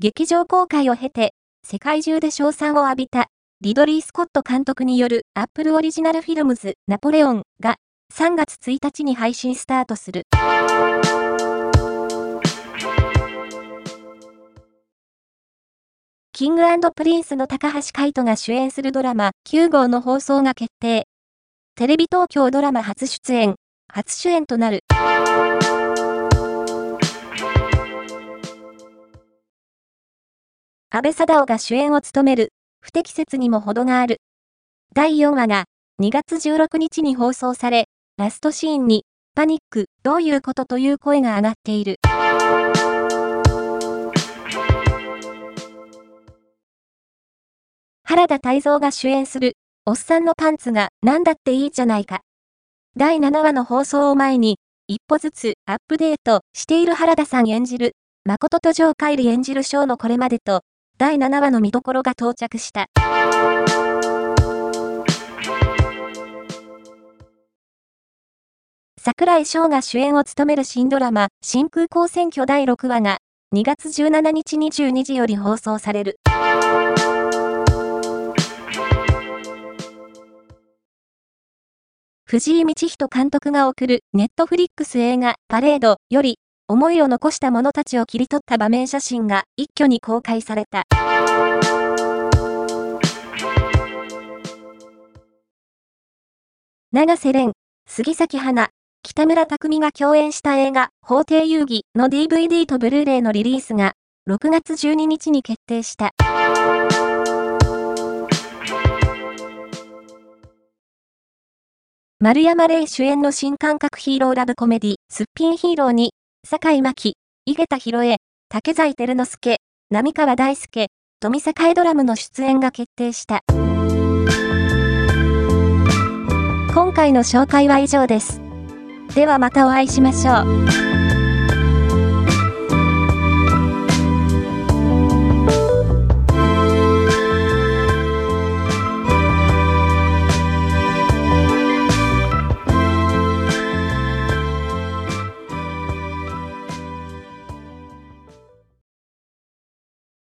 劇場公開を経て、世界中で称賛を浴びた、リドリー・スコット監督によるアップルオリジナルフィルムズナポレオンが3月1日に配信スタートする。キングプリンスの高橋海人が主演するドラマ95の放送が決定。テレビ東京ドラマ初出演、初主演となる。安倍貞夫が主演を務める、不適切にも程がある。第4話が2月16日に放送され、ラストシーンに、パニック、どういうことという声が上がっている。原田泰造が主演する、おっさんのパンツが何だっていいじゃないか。第7話の放送を前に、一歩ずつアップデートしている原田さん演じる、誠とジョー・カイリ演じるショーのこれまでと、第7話の見どころが到着した。桜井翔が主演を務める新ドラマ、新空港選挙第6話が、2月17日22時より放送される。藤井道人監督が送るネットフリックス映画パレードより思いを残した者たちを切り取った場面写真が一挙に公開された。長瀬廉、杉咲花、北村匠海が共演した映画、法廷遊戯の DVD とブルーレイのリリースが、6月12日に決定した。丸山礼主演の新感覚ヒーローラブコメディ、すっぴんヒーローに、坂井真紀、井桁弘恵、竹財照之助、並川大輔、富坂ドラムの出演が決定した。今回の紹介は以上です。ではまたお会いしましょう。